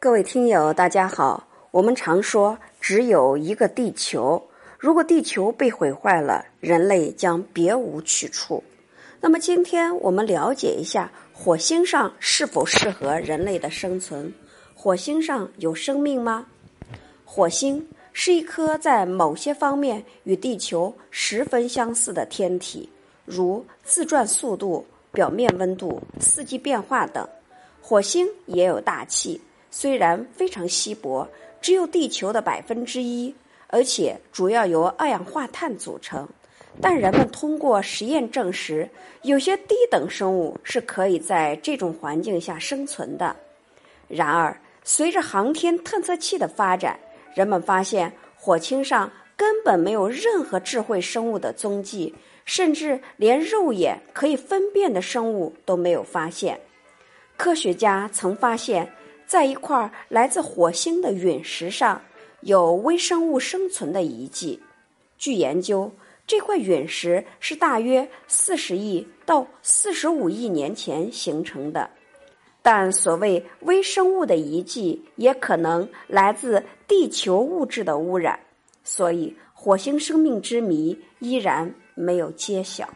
各位听友，大家好。我们常说只有一个地球，如果地球被毁坏了，人类将别无去处。那么，今天我们了解一下火星上是否适合人类的生存？火星上有生命吗？火星是一颗在某些方面与地球十分相似的天体，如自转速度、表面温度、四季变化等。火星也有大气。虽然非常稀薄，只有地球的百分之一，而且主要由二氧化碳组成，但人们通过实验证实，有些低等生物是可以在这种环境下生存的。然而，随着航天探测器的发展，人们发现火星上根本没有任何智慧生物的踪迹，甚至连肉眼可以分辨的生物都没有发现。科学家曾发现。在一块来自火星的陨石上，有微生物生存的遗迹。据研究，这块陨石是大约四十亿到四十五亿年前形成的。但所谓微生物的遗迹，也可能来自地球物质的污染。所以，火星生命之谜依然没有揭晓。